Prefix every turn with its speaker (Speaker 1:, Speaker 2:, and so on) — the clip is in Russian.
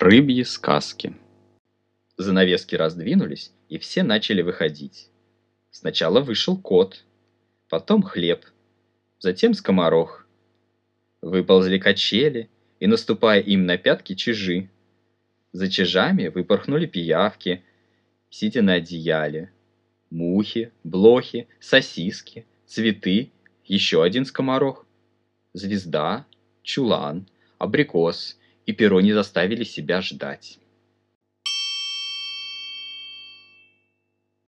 Speaker 1: Рыбьи сказки. Занавески раздвинулись, и все начали выходить. Сначала вышел кот, потом хлеб, затем скоморох. Выползли качели, и, наступая им на пятки, чижи. За чижами выпорхнули пиявки, сидя на одеяле. Мухи, блохи, сосиски, цветы, еще один скоморох. Звезда, чулан, абрикос — и перо не заставили себя ждать.